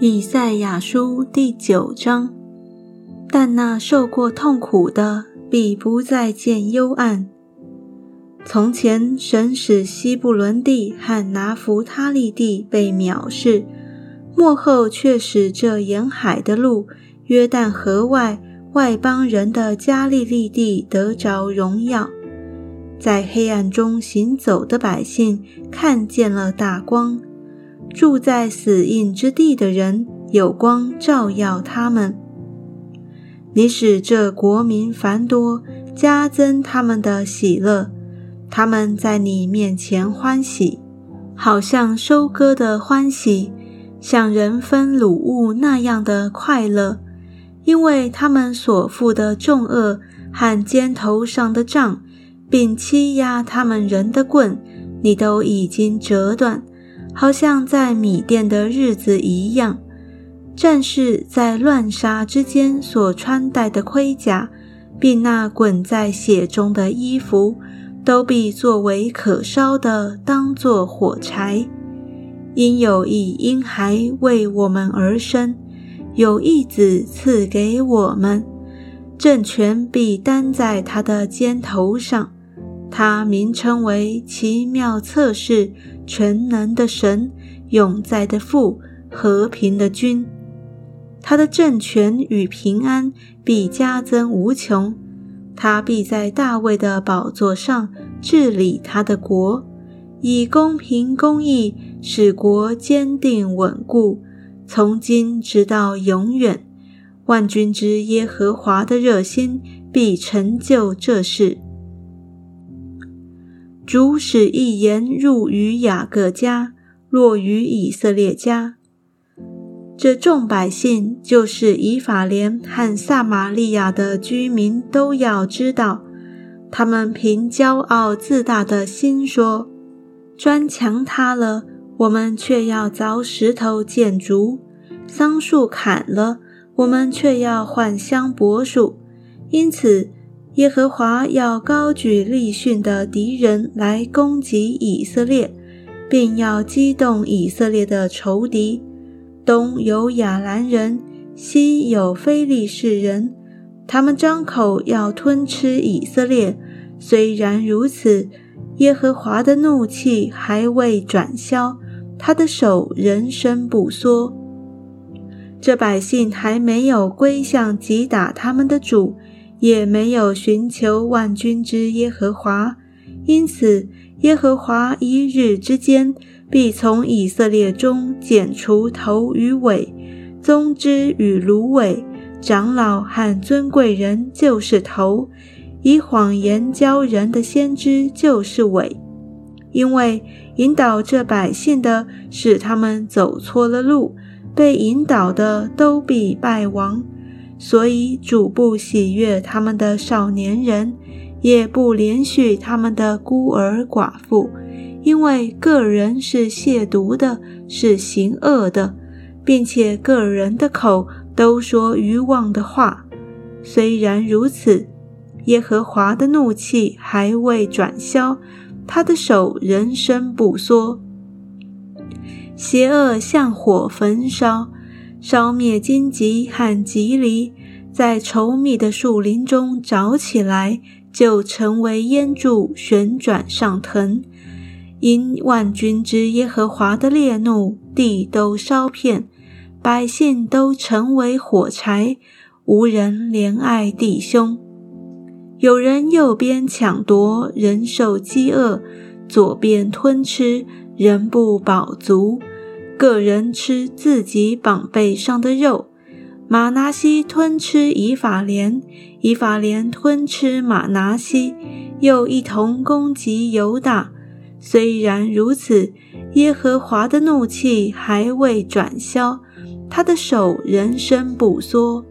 以赛亚书第九章，但那受过痛苦的，必不再见幽暗。从前，神使西布伦地和拿弗他利地被藐视，末后却使这沿海的路、约旦河外外邦人的加利利地得着荣耀。在黑暗中行走的百姓看见了大光。住在死荫之地的人，有光照耀他们。你使这国民繁多，加增他们的喜乐。他们在你面前欢喜，好像收割的欢喜，像人分卤物那样的快乐。因为他们所负的重恶和肩头上的杖，并欺压他们人的棍，你都已经折断。好像在米店的日子一样，战士在乱杀之间所穿戴的盔甲，并那滚在血中的衣服，都必作为可烧的，当作火柴。因有一婴孩为我们而生，有一子赐给我们，政权必担在他的肩头上。他名称为奇妙测试。全能的神，永在的父，和平的君，他的政权与平安必加增无穷。他必在大卫的宝座上治理他的国，以公平公义使国坚定稳固，从今直到永远。万军之耶和华的热心必成就这事。主使一言入于雅各家，落于以色列家。这众百姓，就是以法莲和撒玛利亚的居民，都要知道。他们凭骄傲自大的心说：“砖墙塌了，我们却要凿石头建筑；桑树砍了，我们却要换香柏树。”因此。耶和华要高举利逊的敌人来攻击以色列，并要激动以色列的仇敌。东有亚兰人，西有非利士人，他们张口要吞吃以色列。虽然如此，耶和华的怒气还未转消，他的手仍伸不缩。这百姓还没有归向击打他们的主。也没有寻求万军之耶和华，因此耶和华一日之间必从以色列中剪除头与尾，宗之与芦苇，长老和尊贵人就是头，以谎言教人的先知就是尾，因为引导这百姓的使他们走错了路，被引导的都必败亡。所以主不喜悦他们的少年人，也不怜恤他们的孤儿寡妇，因为个人是亵渎的，是行恶的，并且个人的口都说愚妄的话。虽然如此，耶和华的怒气还未转消，他的手仍伸不缩，邪恶像火焚烧。烧灭荆棘和棘藜，在稠密的树林中找起来，就成为烟柱，旋转上腾。因万军之耶和华的烈怒，地都烧遍，百姓都成为火柴，无人怜爱弟兄。有人右边抢夺，人受饥饿；左边吞吃，人不饱足。个人吃自己膀背上的肉，马拿西吞吃以法莲，以法莲吞吃马拿西，又一同攻击犹大。虽然如此，耶和华的怒气还未转消，他的手仍伸不缩。